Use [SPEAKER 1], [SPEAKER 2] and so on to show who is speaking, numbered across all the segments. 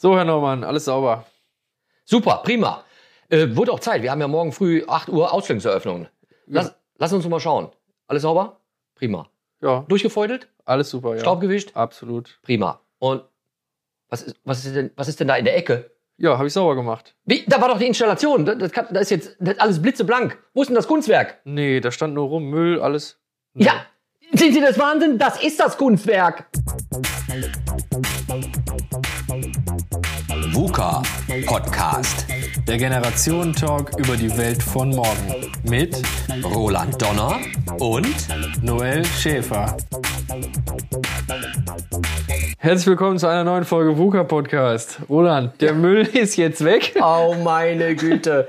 [SPEAKER 1] So, Herr Normann, alles sauber.
[SPEAKER 2] Super, prima. Äh, wurde auch Zeit. Wir haben ja morgen früh 8 Uhr Ausstellungseröffnung. Lass, lass uns mal schauen. Alles sauber? Prima.
[SPEAKER 1] Ja,
[SPEAKER 2] Durchgefeudelt?
[SPEAKER 1] alles super, ja.
[SPEAKER 2] Staub gewischt?
[SPEAKER 1] Absolut.
[SPEAKER 2] Prima. Und was ist, was ist denn, was ist denn da in der Ecke?
[SPEAKER 1] Ja, habe ich sauber gemacht.
[SPEAKER 2] Wie? Da war doch die Installation. Das, das, kann, ist jetzt das alles blitzeblank. Wo ist denn das Kunstwerk?
[SPEAKER 1] Nee, da stand nur rum, Müll, alles.
[SPEAKER 2] Ja, sind Sie das Wahnsinn? Das ist das Kunstwerk.
[SPEAKER 3] VUCA Podcast.
[SPEAKER 1] Der Generationen-Talk über die Welt von morgen. Mit
[SPEAKER 3] Roland Donner und
[SPEAKER 1] Noel Schäfer. Herzlich willkommen zu einer neuen Folge VUCA Podcast. Roland, der Müll ist jetzt weg.
[SPEAKER 2] Oh meine Güte.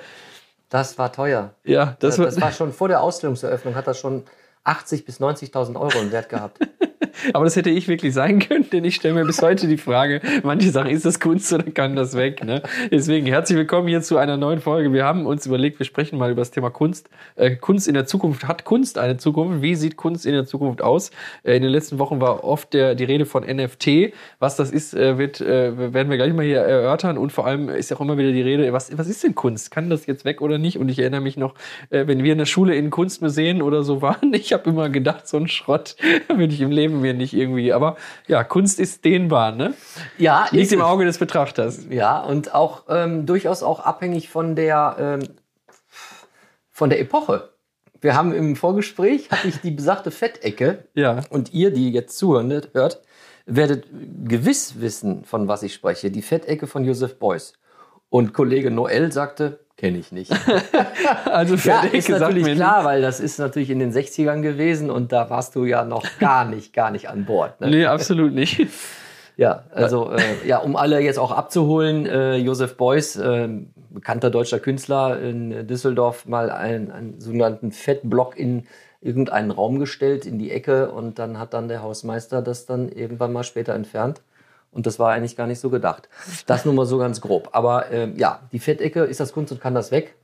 [SPEAKER 2] Das war teuer.
[SPEAKER 1] Ja, das,
[SPEAKER 2] Das,
[SPEAKER 1] war,
[SPEAKER 2] war schon vor der Ausstellungseröffnung, hat das schon 80 bis 90.000 Euro im Wert gehabt.
[SPEAKER 1] aber das hätte ich wirklich sein können, denn ich stelle mir bis heute die Frage, manche sagen, ist das Kunst oder kann das weg? Ne? Deswegen herzlich willkommen hier zu einer neuen Folge. Wir haben uns überlegt, wir sprechen mal über das Thema Kunst. Äh, Kunst in der Zukunft. Hat Kunst eine Zukunft? Wie sieht Kunst in der Zukunft aus? Äh, in den letzten Wochen war oft der, die Rede von NFT. Was das ist, äh, wird, äh, werden wir gleich mal hier erörtern. Und vor allem ist ja auch immer wieder die Rede, was, was ist denn Kunst? Kann das jetzt weg oder nicht? Und ich erinnere mich noch, äh, wenn wir in der Schule in Kunstmuseen oder so waren, ich habe immer gedacht, so ein Schrott würde ich im Leben mir nicht irgendwie. Aber ja, Kunst ist dehnbar, ne?
[SPEAKER 2] Ja,
[SPEAKER 1] Liegt im. Auge des Betrachters.
[SPEAKER 2] Ja, und auch ähm, durchaus auch abhängig von der, ähm, von der Epoche. Wir haben im Vorgespräch, hatte ich die besagte Fettecke
[SPEAKER 1] Ja.
[SPEAKER 2] und ihr, die jetzt zuhören, hört, werdet gewiss wissen, von was ich spreche. Die Fettecke von Joseph Beuys. Und Kollege Noel sagte, kenne ich nicht.
[SPEAKER 1] Also für
[SPEAKER 2] Ja, ist natürlich klar, weil das ist natürlich in den 60ern gewesen und da warst du ja noch gar nicht, gar nicht an Bord. Ne?
[SPEAKER 1] Nee, absolut nicht.
[SPEAKER 2] Ja, also äh, ja, um alle jetzt auch abzuholen, äh, Josef Beuys, äh, bekannter deutscher Künstler in Düsseldorf, mal einen, einen sogenannten Fettblock in irgendeinen Raum gestellt, in die Ecke und dann hat dann der Hausmeister das dann irgendwann mal später entfernt. Und das war eigentlich gar nicht so gedacht. Das nur mal so ganz grob. Aber ähm, ja, die Fettecke, ist das Kunst und kann das weg?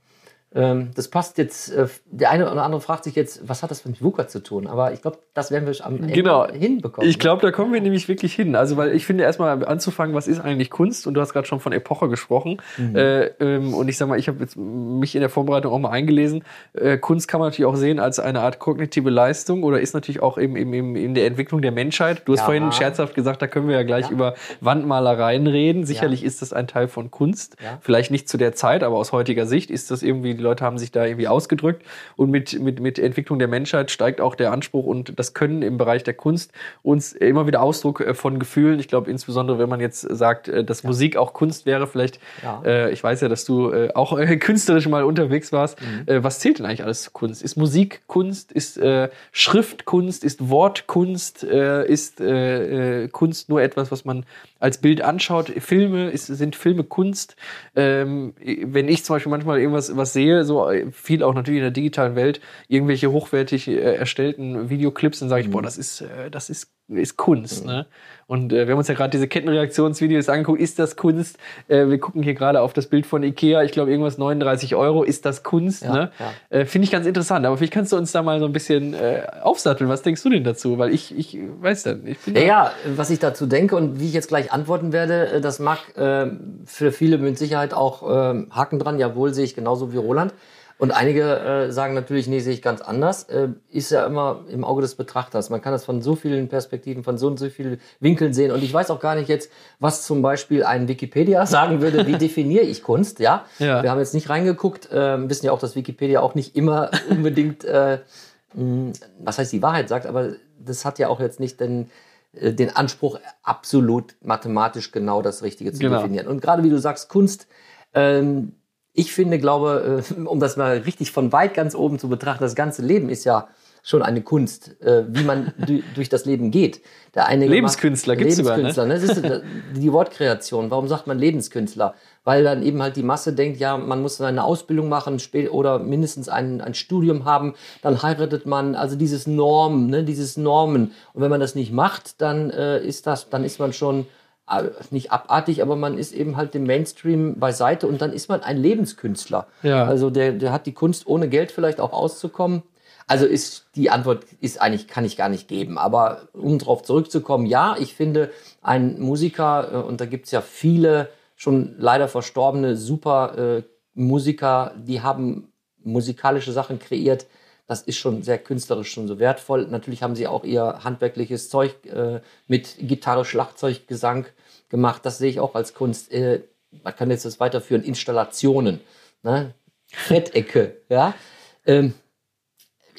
[SPEAKER 2] Ähm, das passt jetzt, äh, der eine oder andere fragt sich jetzt, was hat das mit VUCA zu tun? Aber ich glaube, das werden wir am Ende
[SPEAKER 1] Genau.
[SPEAKER 2] hinbekommen.
[SPEAKER 1] Ich glaube, da kommen wir nämlich wirklich hin. Also, weil ich finde, erstmal anzufangen, was ist eigentlich Kunst? Und du hast gerade schon von Epoche gesprochen.
[SPEAKER 2] Mhm.
[SPEAKER 1] Äh, ähm, und ich sag mal, ich habe mich in der Vorbereitung auch mal eingelesen. Äh, Kunst kann man natürlich auch sehen als eine Art kognitive Leistung oder ist natürlich auch eben, eben, eben in der Entwicklung der Menschheit. Du hast
[SPEAKER 2] Ja.
[SPEAKER 1] vorhin scherzhaft gesagt, da können wir ja gleich
[SPEAKER 2] Ja.
[SPEAKER 1] über Wandmalereien reden. Sicherlich ist das ein Teil von Kunst.
[SPEAKER 2] Ja.
[SPEAKER 1] Vielleicht nicht zu der Zeit, aber aus heutiger Sicht ist das irgendwie, die Leute haben sich da irgendwie ausgedrückt. Und mit, mit, mit Entwicklung der Menschheit steigt auch der Anspruch und das Können im Bereich der Kunst uns immer wieder Ausdruck äh, von Gefühlen. Ich glaube, insbesondere, wenn man jetzt sagt, äh, dass Musik auch Kunst wäre, vielleicht,
[SPEAKER 2] Ja.
[SPEAKER 1] äh, ich weiß ja, dass du äh, auch äh, künstlerisch mal unterwegs warst.
[SPEAKER 2] Mhm.
[SPEAKER 1] Äh, was zählt denn eigentlich alles zu Kunst? Ist Musik Kunst? Ist Schrift Kunst? Ist Wort Kunst? Äh, ist Kunst nur etwas, was man als Bild anschaut? Filme, ist, sind Filme Kunst? Ähm, wenn ich zum Beispiel manchmal irgendwas was sehe, so äh, viel auch natürlich in der digitalen Welt, irgendwelche hochwertig äh, erstellten Videoclips, dann sage ich, boah, das ist, äh, das ist, ist Kunst. Ne? Und äh, wir haben uns ja gerade diese Kettenreaktionsvideos angeguckt. Ist das Kunst? Äh, wir gucken hier gerade auf das Bild von Ikea. Ich glaube, irgendwas 39 Euro. Ist das Kunst?
[SPEAKER 2] Ja,
[SPEAKER 1] ne?
[SPEAKER 2] ja.
[SPEAKER 1] Äh, Finde ich ganz interessant. Aber vielleicht kannst du uns da mal so ein bisschen äh, aufsatteln. Was denkst du denn dazu? Weil ich, ich weiß dann. Ich
[SPEAKER 2] Ja, ja, was ich dazu denke und wie ich jetzt gleich antworten werde, äh, das mag äh, für viele mit Sicherheit auch äh, Haken dran. Jawohl, sehe ich genauso wie Roland. Und einige äh, sagen natürlich, nee, sehe ich ganz anders. Äh, ist ja immer im Auge des Betrachters. Man kann das von so vielen Perspektiven, von so und so vielen Winkeln sehen. Und ich weiß auch gar nicht jetzt, was zum Beispiel ein Wikipedia sagen würde, wie definiere ich Kunst, ja?
[SPEAKER 1] Ja.
[SPEAKER 2] Wir haben jetzt nicht reingeguckt, äh, wissen ja auch, dass Wikipedia auch nicht immer unbedingt, äh, mh, was heißt die Wahrheit sagt, aber das hat ja auch jetzt nicht den, äh, den Anspruch, absolut mathematisch genau das Richtige zu
[SPEAKER 1] Genau.
[SPEAKER 2] definieren. Und gerade wie du sagst, Kunst, ähm, ich finde, glaube, äh, um das mal richtig von weit ganz oben zu betrachten, das ganze Leben ist ja schon eine Kunst, äh, wie man du, durch das Leben geht. Der eine
[SPEAKER 1] Lebenskünstler gibt's sogar, ne?
[SPEAKER 2] Lebenskünstler, ne? Das ist die Wortkreation. Warum sagt man Lebenskünstler? Weil dann eben halt die Masse denkt, ja, man muss eine Ausbildung machen oder mindestens ein, ein Studium haben, dann heiratet man, also dieses Norm, ne, dieses Normen. Und wenn man das nicht macht, dann äh, ist das, dann ist man schon nicht abartig, aber man ist eben halt dem Mainstream beiseite und dann ist man ein Lebenskünstler.
[SPEAKER 1] Ja.
[SPEAKER 2] Also der, der hat die Kunst, ohne Geld vielleicht auch auszukommen. Also ist die Antwort ist eigentlich kann ich gar nicht geben. Aber um darauf zurückzukommen, ja, ich finde ein Musiker äh, und da gibt's ja viele schon leider verstorbene super äh, Musiker, die haben musikalische Sachen kreiert. Das ist schon sehr künstlerisch, schon so wertvoll. Natürlich haben sie auch ihr handwerkliches Zeug äh, mit Gitarre, Schlagzeug, Gesang gemacht. Das sehe ich auch als Kunst. Äh, man kann jetzt das weiterführen. Installationen, ne? Fettecke, ja. Ähm,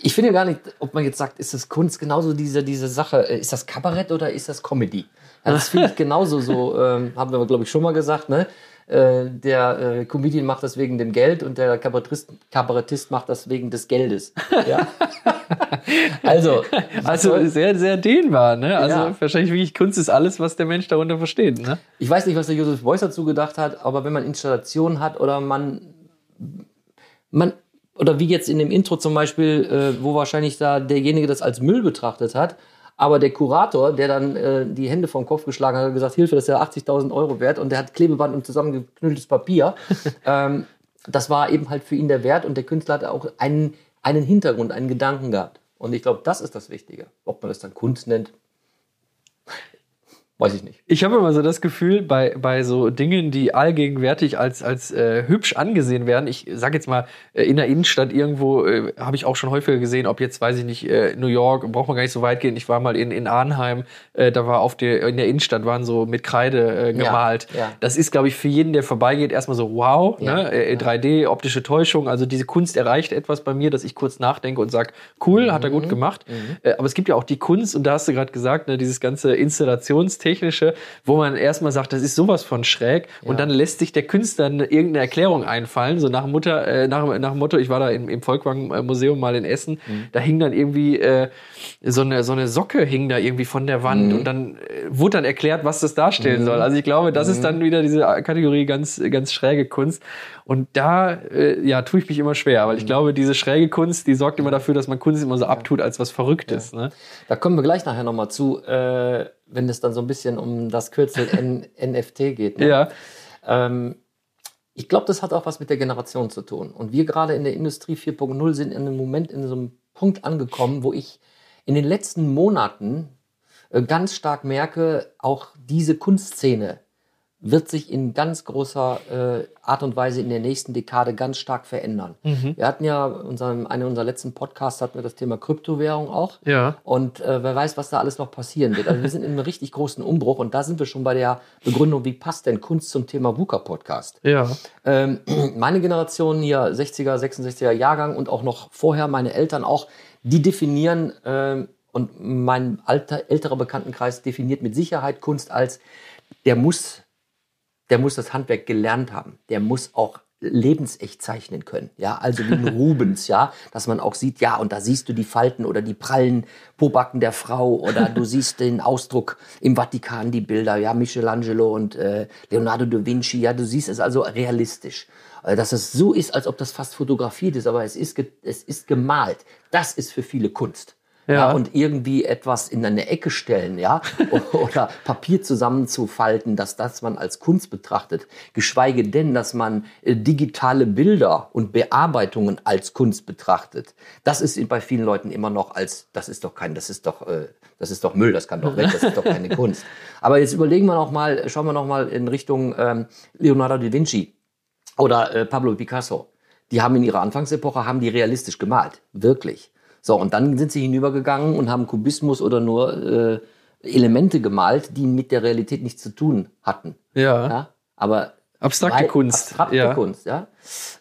[SPEAKER 2] ich finde gar nicht, ob man jetzt sagt, ist das Kunst genauso diese, diese Sache, äh, ist das Kabarett oder ist das Comedy? Ja, das finde ich genauso so, ähm, haben wir, glaube ich, schon mal gesagt, ne? Äh, der äh, Comedian macht das wegen dem Geld und der Kabarettist, Kabarettist macht das wegen des Geldes. Ja? also,
[SPEAKER 1] also sehr, sehr dehnbar, ne? Also
[SPEAKER 2] Ja.
[SPEAKER 1] wahrscheinlich wirklich Kunst ist alles, was der Mensch darunter versteht, ne?
[SPEAKER 2] ich weiß nicht, was der Josef Beuys dazu gedacht hat, aber wenn man Installationen hat oder man, man oder wie jetzt in dem Intro zum Beispiel, äh, wo wahrscheinlich da derjenige das als Müll betrachtet hat, aber der Kurator, der dann äh, die Hände vom Kopf geschlagen hat, hat gesagt, Hilfe, das ist ja 80.000 Euro wert und der hat Klebeband und zusammengeknülltes Papier. ähm, das war eben halt für ihn der Wert und der Künstler hat auch einen, einen Hintergrund, einen Gedanken gehabt. Und ich glaube, das ist das Wichtige. Ob man das dann Kunst nennt, weiß ich nicht.
[SPEAKER 1] Ich habe immer so das Gefühl, bei, bei so Dingen, die allgegenwärtig als, als äh, hübsch angesehen werden, ich sage jetzt mal, äh, in der Innenstadt irgendwo, äh, habe ich auch schon häufiger gesehen, ob jetzt, weiß ich nicht, äh, New York, braucht man gar nicht so weit gehen. Ich war mal in, in Arnheim, äh, da war auf der, in der Innenstadt waren so mit Kreide äh,
[SPEAKER 2] Ja,
[SPEAKER 1] gemalt.
[SPEAKER 2] ja.
[SPEAKER 1] Das ist, glaube ich, für jeden, der vorbeigeht, erstmal so, wow,
[SPEAKER 2] Ja,
[SPEAKER 1] ne? äh, 3D, optische Täuschung. Also diese Kunst erreicht etwas bei mir, dass ich kurz nachdenke und sage, cool, hat er
[SPEAKER 2] Mhm.
[SPEAKER 1] gut gemacht. Äh, aber es gibt ja auch die Kunst, und da hast du gerade gesagt, ne, dieses ganze Installationstechnische, wo man erstmal sagt, das ist sowas von schräg. Und dann lässt sich der Künstler eine, irgendeine Erklärung einfallen, so nach Mutter, äh, nach, nach dem Motto, ich war da im, im Volkwang-Museum mal in Essen,
[SPEAKER 2] Mhm.
[SPEAKER 1] da hing dann irgendwie äh, so, eine, so eine Socke hing da irgendwie von der Wand
[SPEAKER 2] Mhm.
[SPEAKER 1] und dann äh, wurde dann erklärt, was das darstellen soll. Also ich glaube, das
[SPEAKER 2] Mhm.
[SPEAKER 1] ist dann wieder diese Kategorie ganz, ganz schräge Kunst. Und da, äh, ja, tue ich mich immer schwer,
[SPEAKER 2] Mhm.
[SPEAKER 1] weil ich glaube, diese schräge Kunst, die sorgt immer dafür, dass man Kunst immer so abtut als was Verrücktes. Ne?
[SPEAKER 2] Da kommen wir gleich nachher nochmal zu, äh, wenn es dann so ein bisschen um das Kürzel NFT geht. Ne?
[SPEAKER 1] Ja.
[SPEAKER 2] Ähm, ich glaube, das hat auch was mit der Generation zu tun. Und wir gerade in der Industrie 4.0 sind in einem Moment in so einem Punkt angekommen, wo ich in den letzten Monaten äh, ganz stark merke, auch diese Kunstszene wird sich in ganz großer äh, Art und Weise in der nächsten Dekade ganz stark verändern. Wir hatten ja unseren, einen unserer letzten Podcasts hatten wir das Thema Kryptowährung auch.
[SPEAKER 1] Ja.
[SPEAKER 2] Und äh, wer weiß, was da alles noch passieren wird. Also wir sind in einem richtig großen Umbruch und da sind wir schon bei der Begründung, wie passt denn Kunst zum Thema VUCA-Podcast?
[SPEAKER 1] Ja.
[SPEAKER 2] Ähm, meine Generation hier, 60er, 66er Jahrgang und auch noch vorher meine Eltern auch, die definieren ähm, und mein alter, älterer Bekanntenkreis definiert mit Sicherheit Kunst als, der muss, der muss das Handwerk gelernt haben. Der muss auch lebensecht zeichnen können, ja, also wie ein Rubens, ja, dass man auch sieht, ja, und da siehst du die Falten oder die prallen Pobacken der Frau oder du siehst den Ausdruck im Vatikan, die Bilder, ja, Michelangelo und äh, Leonardo da Vinci, ja, du siehst es also realistisch. Äh, Dass es so ist, als ob das fast fotografiert ist, aber es ist, es ist gemalt. Das ist für viele Kunst. Ja.
[SPEAKER 1] Ja.
[SPEAKER 2] und irgendwie etwas in eine Ecke stellen, ja, oder Papier zusammenzufalten, dass das man als Kunst betrachtet, geschweige denn, dass man äh, digitale Bilder und Bearbeitungen als Kunst betrachtet. Das ist bei vielen Leuten immer noch als, das ist doch kein, das ist doch, äh, das ist doch Müll, das kann doch weg, das ist doch keine Kunst. Aber jetzt überlegen wir noch mal, schauen wir noch mal in Richtung ähm, Leonardo da Vinci oder äh, Pablo Picasso. Die haben in ihrer Anfangsepoche haben die realistisch gemalt, wirklich. So und dann sind sie hinübergegangen und haben Kubismus oder nur äh, Elemente gemalt, die mit der Realität nichts zu tun hatten.
[SPEAKER 1] Ja.
[SPEAKER 2] Ja, aber
[SPEAKER 1] Abstrakte Kunst.
[SPEAKER 2] Abstrakte
[SPEAKER 1] ja.
[SPEAKER 2] Kunst, ja.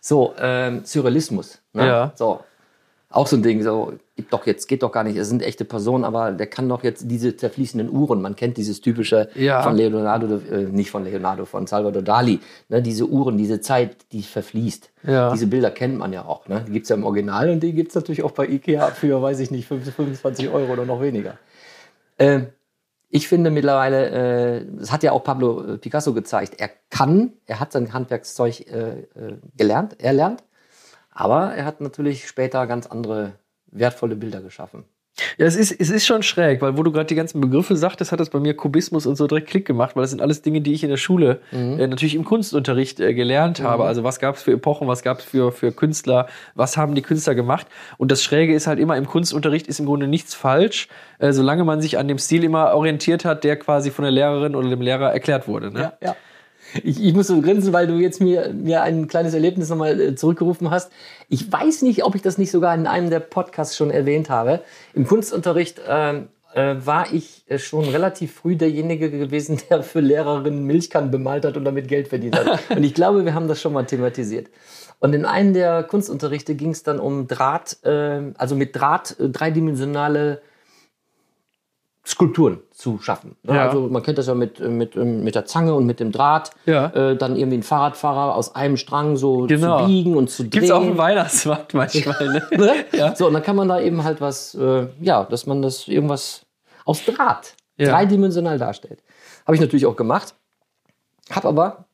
[SPEAKER 2] So ähm, Surrealismus. Ne?
[SPEAKER 1] Ja.
[SPEAKER 2] So auch so ein Ding. So gibt doch jetzt geht doch gar nicht. Es sind echte Personen, aber der kann doch jetzt diese zerfließenden Uhren. Man kennt dieses typische
[SPEAKER 1] Ja.
[SPEAKER 2] von Leonardo, äh, nicht von Leonardo, von Salvador Dali. Ne? Diese Uhren, diese Zeit, die verfließt.
[SPEAKER 1] Ja.
[SPEAKER 2] Diese Bilder kennt man ja auch. Ne? Die gibt's ja im Original und die gibt's natürlich auch bei Ikea für, weiß ich nicht, 25 Euro oder noch weniger. Ähm, ich finde mittlerweile, äh, das hat ja auch Pablo äh, Picasso gezeigt, er kann, er hat sein Handwerkszeug äh, äh, gelernt, er lernt, aber er hat natürlich später ganz andere wertvolle Bilder geschaffen.
[SPEAKER 1] Ja, es ist, es ist schon schräg, weil wo du gerade die ganzen Begriffe sagtest, hat das bei mir Kubismus und so direkt Klick gemacht, weil das sind alles Dinge, die ich in der Schule äh, natürlich im Kunstunterricht äh, gelernt habe. Also was gab es für Epochen, was gab es für, für Künstler, was haben die Künstler gemacht. Und das Schräge ist halt immer, im Kunstunterricht ist im Grunde nichts falsch, äh, solange man sich an dem Stil immer orientiert hat, der quasi von der Lehrerin oder dem Lehrer erklärt wurde. Ne?
[SPEAKER 2] ja. Ich, ich muss so grinsen, weil du jetzt mir, mir ein kleines Erlebnis nochmal äh, zurückgerufen hast. Ich weiß nicht, ob ich das nicht sogar in einem der Podcasts schon erwähnt habe. Im Kunstunterricht ähm, äh, war ich äh, schon relativ früh derjenige gewesen, der für Lehrerinnen Milchkannen bemalt hat und damit Geld verdient hat. Und ich glaube, wir haben das schon mal thematisiert. Und in einem der Kunstunterrichte ging es dann um Draht, äh, also mit Draht äh, dreidimensionale Skulpturen zu schaffen. Ne?
[SPEAKER 1] Ja.
[SPEAKER 2] Also man kennt das ja mit, mit, ähm, mit der Zange und mit dem Draht.
[SPEAKER 1] Ja.
[SPEAKER 2] Äh, dann irgendwie ein Fahrradfahrer aus einem Strang so
[SPEAKER 1] Genau.
[SPEAKER 2] zu biegen und zu drehen.
[SPEAKER 1] Gibt's auch einen Weihnachtsmarkt manchmal, ne?
[SPEAKER 2] Ne?
[SPEAKER 1] Ja.
[SPEAKER 2] So, und dann kann man da eben halt was, äh, ja, dass man das irgendwas aus Draht
[SPEAKER 1] Ja.
[SPEAKER 2] dreidimensional darstellt. Habe ich natürlich auch gemacht. Habe aber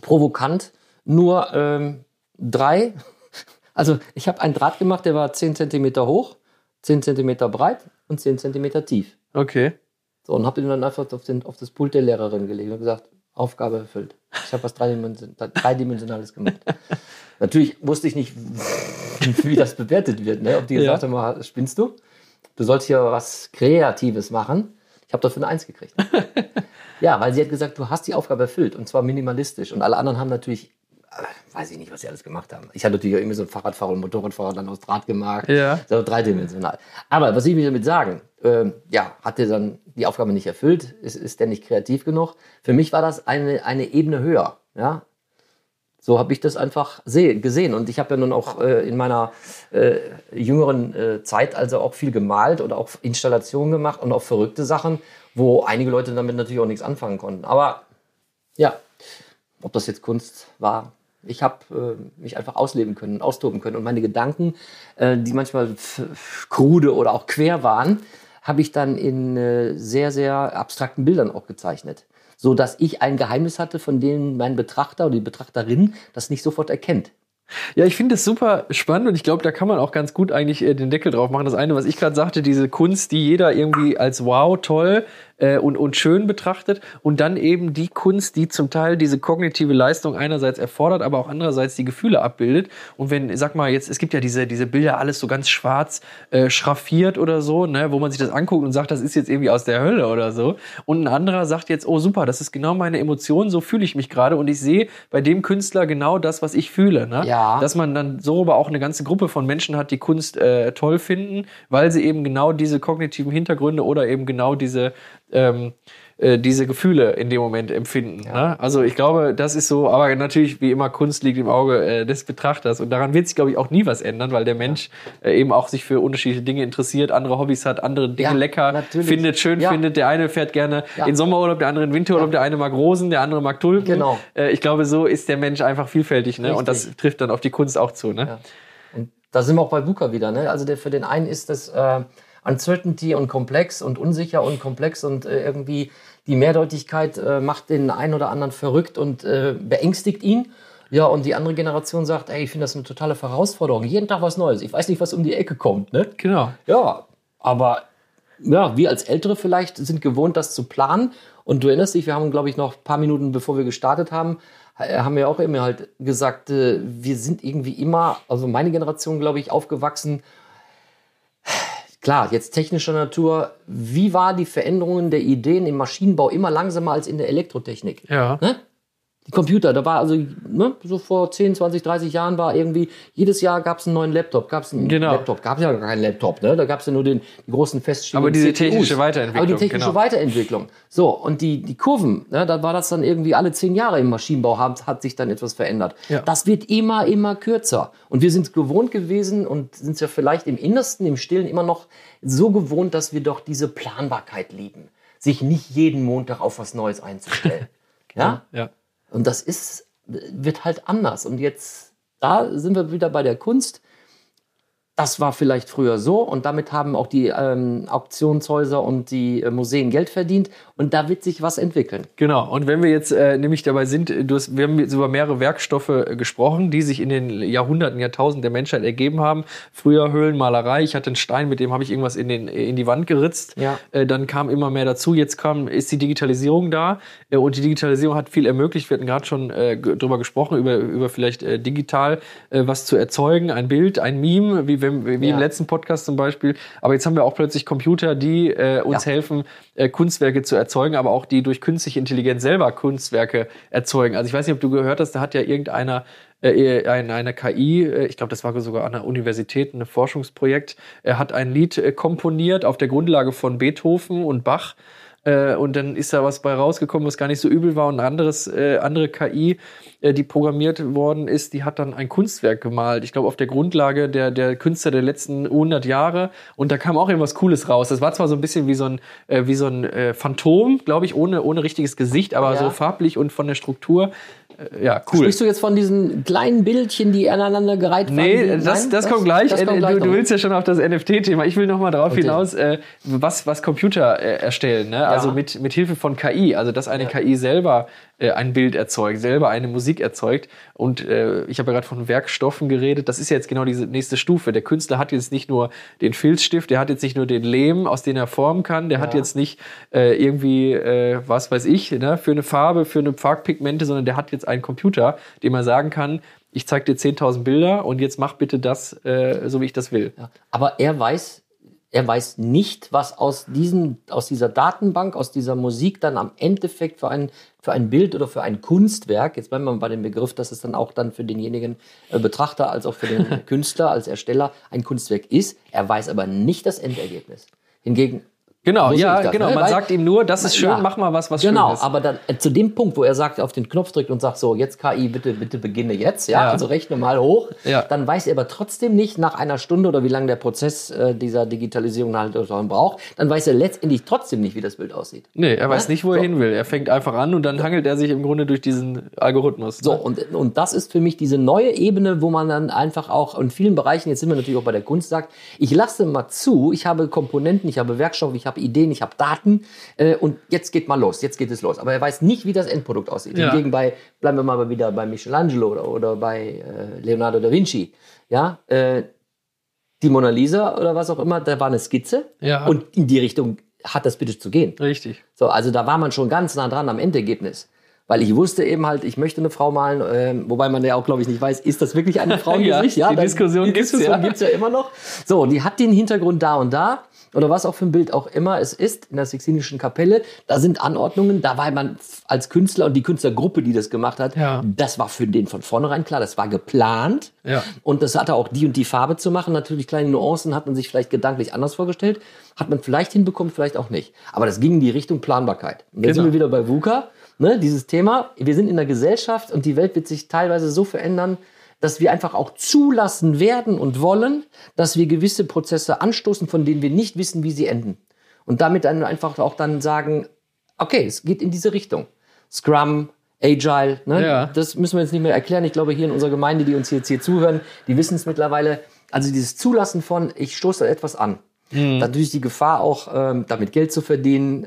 [SPEAKER 2] provokant nur ähm, drei, also ich habe einen Draht gemacht, der war 10 Zentimeter hoch, 10 Zentimeter breit und 10 Zentimeter tief.
[SPEAKER 1] Okay.
[SPEAKER 2] So, und habe ihn dann einfach auf, den, auf das Pult der Lehrerin gelegt und gesagt, Aufgabe erfüllt. Ich habe was Dreidimension- Dreidimensionales gemacht. Natürlich wusste ich nicht, wie das bewertet wird. Ne? Ob die
[SPEAKER 1] Ja.
[SPEAKER 2] gesagt haben, "Ah, spinnst du? Du sollst hier was Kreatives machen. Ich habe dafür eine Eins gekriegt. ja, weil sie hat gesagt, du hast die Aufgabe erfüllt und zwar minimalistisch. Und alle anderen haben natürlich, weiß ich nicht, was sie alles gemacht haben. Ich hatte natürlich auch irgendwie so ein Fahrradfahrer und Motorradfahrer dann aus Draht gemacht.
[SPEAKER 1] Ja.
[SPEAKER 2] So dreidimensional. Aber was ich will damit sagen, ähm, ja, hat er dann die Aufgabe nicht erfüllt, ist, ist der nicht kreativ genug. Für mich war das eine, eine Ebene höher. Ja? So habe ich das einfach seh, gesehen. Und ich habe ja nun auch äh, in meiner äh, jüngeren äh, Zeit also auch viel gemalt oder auch Installationen gemacht und auch verrückte Sachen, wo einige Leute damit natürlich auch nichts anfangen konnten. Aber ja, ob das jetzt Kunst war. Ich habe äh, mich einfach ausleben können, austoben können und meine Gedanken, äh, die manchmal krude oder auch quer waren, habe ich dann in äh, sehr, sehr abstrakten Bildern auch gezeichnet. So dass ich ein Geheimnis hatte, von dem mein Betrachter oder die Betrachterin das nicht sofort erkennt.
[SPEAKER 1] Ja, ich finde es super spannend und ich glaube, da kann man auch ganz gut eigentlich äh, den Deckel drauf machen. Das eine, was ich gerade sagte, diese Kunst, die jeder irgendwie als wow, toll äh, und, und schön betrachtet und dann eben die Kunst, die zum Teil diese kognitive Leistung einerseits erfordert, aber auch andererseits die Gefühle abbildet. Und wenn, sag mal, jetzt, es gibt ja diese, diese Bilder, alles so ganz schwarz äh, schraffiert oder so, ne, wo man sich das anguckt und sagt, das ist jetzt irgendwie aus der Hölle oder so. Und ein anderer sagt jetzt, oh super, das ist genau meine Emotion, so fühle ich mich gerade und ich sehe bei dem Künstler genau das, was ich fühle. Ne?
[SPEAKER 2] Ja.
[SPEAKER 1] Dass man dann so aber auch eine ganze Gruppe von Menschen hat, die Kunst äh, toll finden, weil sie eben genau diese kognitiven Hintergründe oder eben genau diese ähm, äh, diese Gefühle in dem Moment empfinden. Ne? Also ich glaube, das ist so, aber natürlich wie immer Kunst liegt im Auge äh, des Betrachters und daran wird sich glaube ich auch nie was ändern, weil der Mensch äh, eben auch sich für unterschiedliche Dinge interessiert, andere Hobbys hat, andere Dinge
[SPEAKER 2] Ja,
[SPEAKER 1] lecker
[SPEAKER 2] natürlich.
[SPEAKER 1] findet, schön
[SPEAKER 2] Ja.
[SPEAKER 1] findet. Der eine fährt gerne
[SPEAKER 2] Ja.
[SPEAKER 1] in Sommerurlaub, der andere in Winterurlaub, der eine mag Rosen, der andere mag Tulpen.
[SPEAKER 2] Genau.
[SPEAKER 1] Äh, ich glaube, so ist der Mensch einfach vielfältig, ne? Und das trifft dann auf die Kunst auch zu, ne?
[SPEAKER 2] Ja. Und da sind wir auch bei VUCA wieder. Ne? Also der, für den einen ist das äh, Uncertainty und komplex und unsicher und komplex und äh, irgendwie die Mehrdeutigkeit äh, macht den einen oder anderen verrückt und äh, beängstigt ihn. Ja, und die andere Generation sagt, ey, ich finde das eine totale Herausforderung. Jeden Tag was Neues. Ich weiß nicht, was um die Ecke kommt. Ne?
[SPEAKER 1] Genau.
[SPEAKER 2] Ja, aber ja, wir als Ältere vielleicht sind gewohnt, das zu planen. Und du erinnerst dich, wir haben, glaube ich, noch ein paar Minuten, bevor wir gestartet haben, äh, haben wir auch immer halt gesagt, äh, wir sind irgendwie immer, also meine Generation, glaube ich, aufgewachsen. Klar, jetzt technischer Natur. Wie war die Veränderungen der Ideen im Maschinenbau immer langsamer als in der Elektrotechnik?
[SPEAKER 1] Ja.
[SPEAKER 2] Ne? Die Computer, da war also, ne, so vor 10, 20, 30 Jahren war irgendwie, jedes Jahr gab es einen neuen Laptop, gab es einen
[SPEAKER 1] Genau.
[SPEAKER 2] Laptop, gab es ja gar keinen Laptop, ne? Da gab es ja nur den, die großen feststehenden
[SPEAKER 1] Aber diese
[SPEAKER 2] CPUs.
[SPEAKER 1] technische Weiterentwicklung,
[SPEAKER 2] Aber die technische
[SPEAKER 1] genau.
[SPEAKER 2] Weiterentwicklung. So, und die, die Kurven, ne, da war das dann irgendwie alle zehn Jahre im Maschinenbau, hat, hat sich dann etwas verändert.
[SPEAKER 1] Ja.
[SPEAKER 2] Das wird immer, immer kürzer. Und wir sind gewohnt gewesen und sind es ja vielleicht im Innersten, im Stillen immer noch so gewohnt, dass wir doch diese Planbarkeit lieben. Sich nicht jeden Montag auf was Neues einzustellen. ja?
[SPEAKER 1] Ja.
[SPEAKER 2] Und das ist, wird halt anders. Und jetzt, da sind wir wieder bei der Kunst. Das war vielleicht früher so und damit haben auch die ähm, Auktionshäuser und die äh, Museen Geld verdient und da wird sich was entwickeln.
[SPEAKER 1] Genau. Und wenn wir jetzt äh, nämlich dabei sind, du hast, wir haben jetzt über mehrere Werkstoffe äh, gesprochen, die sich in den Jahrhunderten, Jahrtausenden der Menschheit ergeben haben. Früher Höhlenmalerei. Ich hatte einen Stein, mit dem habe ich irgendwas in, den, in die Wand geritzt.
[SPEAKER 2] Ja.
[SPEAKER 1] Äh, dann kam immer mehr dazu. Jetzt kam, ist die Digitalisierung da. Äh, und die Digitalisierung hat viel ermöglicht. Wir hatten gerade schon äh, drüber gesprochen, über, über vielleicht äh, digital äh, was zu erzeugen. Ein Bild, ein Meme, wie im, wie
[SPEAKER 2] Ja.
[SPEAKER 1] im letzten Podcast zum Beispiel. Aber jetzt haben wir auch plötzlich Computer, die äh, uns
[SPEAKER 2] Ja.
[SPEAKER 1] helfen, äh, Kunstwerke zu erzeugen, aber auch die durch künstliche Intelligenz selber Kunstwerke erzeugen. Also ich weiß nicht, ob du gehört hast, da hat ja irgendeiner äh, eine, eine KI, äh, ich glaube, das war sogar an der Universität, ein Forschungsprojekt, er hat ein Lied äh, komponiert auf der Grundlage von Beethoven und Bach. Äh, und dann ist da was bei rausgekommen, was gar nicht so übel war. Und ein anderes, äh, andere KI, äh, die programmiert worden ist, die hat dann ein Kunstwerk gemalt. Ich glaube, auf der Grundlage der, der Künstler der letzten 100 Jahre. Und da kam auch irgendwas Cooles raus. Das war zwar so ein bisschen wie so ein, äh, wie so ein äh, Phantom, glaube ich, ohne, ohne richtiges Gesicht, aber
[SPEAKER 2] Ja.
[SPEAKER 1] so farblich und von der Struktur. Äh, ja, cool.
[SPEAKER 2] Sprichst du jetzt von diesen kleinen Bildchen, die aneinander gereiht waren?
[SPEAKER 1] Nee, das, das, kommt gleich.
[SPEAKER 2] das
[SPEAKER 1] Äh,
[SPEAKER 2] kommt gleich
[SPEAKER 1] du, willst ja schon auf das NFT-Thema. Ich will noch mal darauf
[SPEAKER 2] Okay.
[SPEAKER 1] hinaus, äh, was, was Computer äh, erstellen. Ne? Also mit, mit Hilfe von KI. Also, dass eine
[SPEAKER 2] Ja.
[SPEAKER 1] KI selber äh, ein Bild erzeugt, selber eine Musik erzeugt. Und äh, ich habe ja gerade von Werkstoffen geredet. Das ist ja jetzt genau diese nächste Stufe. Der Künstler hat jetzt nicht nur den Filzstift, der hat jetzt nicht nur den Lehm, aus dem er formen kann. Der hat
[SPEAKER 2] Ja.
[SPEAKER 1] jetzt nicht äh, irgendwie, äh, was weiß ich, ne? für eine Farbe, für eine Farbpigmente, sondern der hat jetzt einen Computer, dem er sagen kann, ich zeige dir 10.000 Bilder und jetzt mach bitte das, äh, so wie ich das will.
[SPEAKER 2] Ja. Aber er weiß, er weiß nicht, was aus, diesen, aus dieser Datenbank, aus dieser Musik dann am Endeffekt für ein, für ein Bild oder für ein Kunstwerk, jetzt bleiben wir mal bei dem Begriff, dass es dann auch dann für denjenigen äh, Betrachter als auch für den Künstler als Ersteller ein Kunstwerk ist. Er weiß aber nicht das Endergebnis. Hingegen
[SPEAKER 1] Genau, ja,
[SPEAKER 2] das,
[SPEAKER 1] genau.
[SPEAKER 2] ne?
[SPEAKER 1] Man
[SPEAKER 2] Weil-
[SPEAKER 1] sagt ihm nur, das ist schön,
[SPEAKER 2] Ja.
[SPEAKER 1] mach mal was, was
[SPEAKER 2] genau,
[SPEAKER 1] schön ist.
[SPEAKER 2] aber dann äh, zu dem Punkt, wo er sagt, auf den Knopf drückt und sagt so, jetzt KI, bitte, bitte beginne jetzt, ja,
[SPEAKER 1] Ja.
[SPEAKER 2] also rechne mal hoch,
[SPEAKER 1] Ja.
[SPEAKER 2] dann weiß er aber trotzdem nicht nach einer Stunde oder wie lange der Prozess äh, dieser Digitalisierung halt braucht, dann weiß er letztendlich trotzdem nicht, wie das Bild aussieht.
[SPEAKER 1] Nee, er weiß
[SPEAKER 2] Ja?
[SPEAKER 1] nicht, wo er
[SPEAKER 2] So.
[SPEAKER 1] hin will. Er fängt einfach an und dann hangelt er sich im Grunde durch diesen Algorithmus.
[SPEAKER 2] So,
[SPEAKER 1] ne?
[SPEAKER 2] und, und das ist für mich diese neue Ebene, wo man dann einfach auch in vielen Bereichen, jetzt sind wir natürlich auch bei der Kunst, sagt, ich lasse mal zu, ich habe Komponenten, ich habe Werkstoffe, ich habe Ideen, ich habe Daten äh, und jetzt geht mal los, jetzt geht es los. Aber er weiß nicht, wie das Endprodukt aussieht.
[SPEAKER 1] Ja.
[SPEAKER 2] Hingegen bei, bleiben wir mal wieder bei Michelangelo oder, oder bei äh, Leonardo da Vinci, ja, äh, die Mona Lisa oder was auch immer, da war eine Skizze
[SPEAKER 1] Ja.
[SPEAKER 2] und in die Richtung hat das bitte zu gehen.
[SPEAKER 1] Richtig.
[SPEAKER 2] So, also da war man schon ganz nah dran am Endergebnis. Weil ich wusste eben halt, ich möchte eine Frau malen, ähm, wobei man ja auch, glaube ich, nicht weiß, ist das wirklich eine Frauengesicht?
[SPEAKER 1] Ja, die
[SPEAKER 2] dann-
[SPEAKER 1] Diskussion
[SPEAKER 2] die
[SPEAKER 1] gibt's
[SPEAKER 2] Diskussion
[SPEAKER 1] ja.
[SPEAKER 2] gibt's ja immer noch. So, die hat den Hintergrund da und da. Oder was auch für ein Bild auch immer es ist, in der Sixtinischen Kapelle. Da sind Anordnungen, da war man als Künstler und die Künstlergruppe, die das gemacht hat,
[SPEAKER 1] Ja.
[SPEAKER 2] das war für den von vornherein klar, das war geplant.
[SPEAKER 1] Ja.
[SPEAKER 2] Und das hatte auch die und die Farbe zu machen. Natürlich kleine Nuancen hat man sich vielleicht gedanklich anders vorgestellt. Hat man vielleicht hinbekommen, vielleicht auch nicht. Aber das ging in die Richtung Planbarkeit. Und jetzt
[SPEAKER 1] Genau.
[SPEAKER 2] sind wir wieder bei VUCA. Ne, dieses Thema, wir sind in der Gesellschaft und die Welt wird sich teilweise so verändern, dass wir einfach auch zulassen werden und wollen, dass wir gewisse Prozesse anstoßen, von denen wir nicht wissen, wie sie enden. Und damit dann einfach auch dann sagen, okay, es geht in diese Richtung. Scrum, Agile, ne?
[SPEAKER 1] Ja.
[SPEAKER 2] das müssen wir jetzt nicht mehr erklären. Ich glaube, hier in unserer Gemeinde, die uns jetzt hier zuhören, die wissen es mittlerweile. Also dieses Zulassen von, ich stoße etwas an.
[SPEAKER 1] Mhm.
[SPEAKER 2] Natürlich die Gefahr auch, ähm, damit Geld zu verdienen.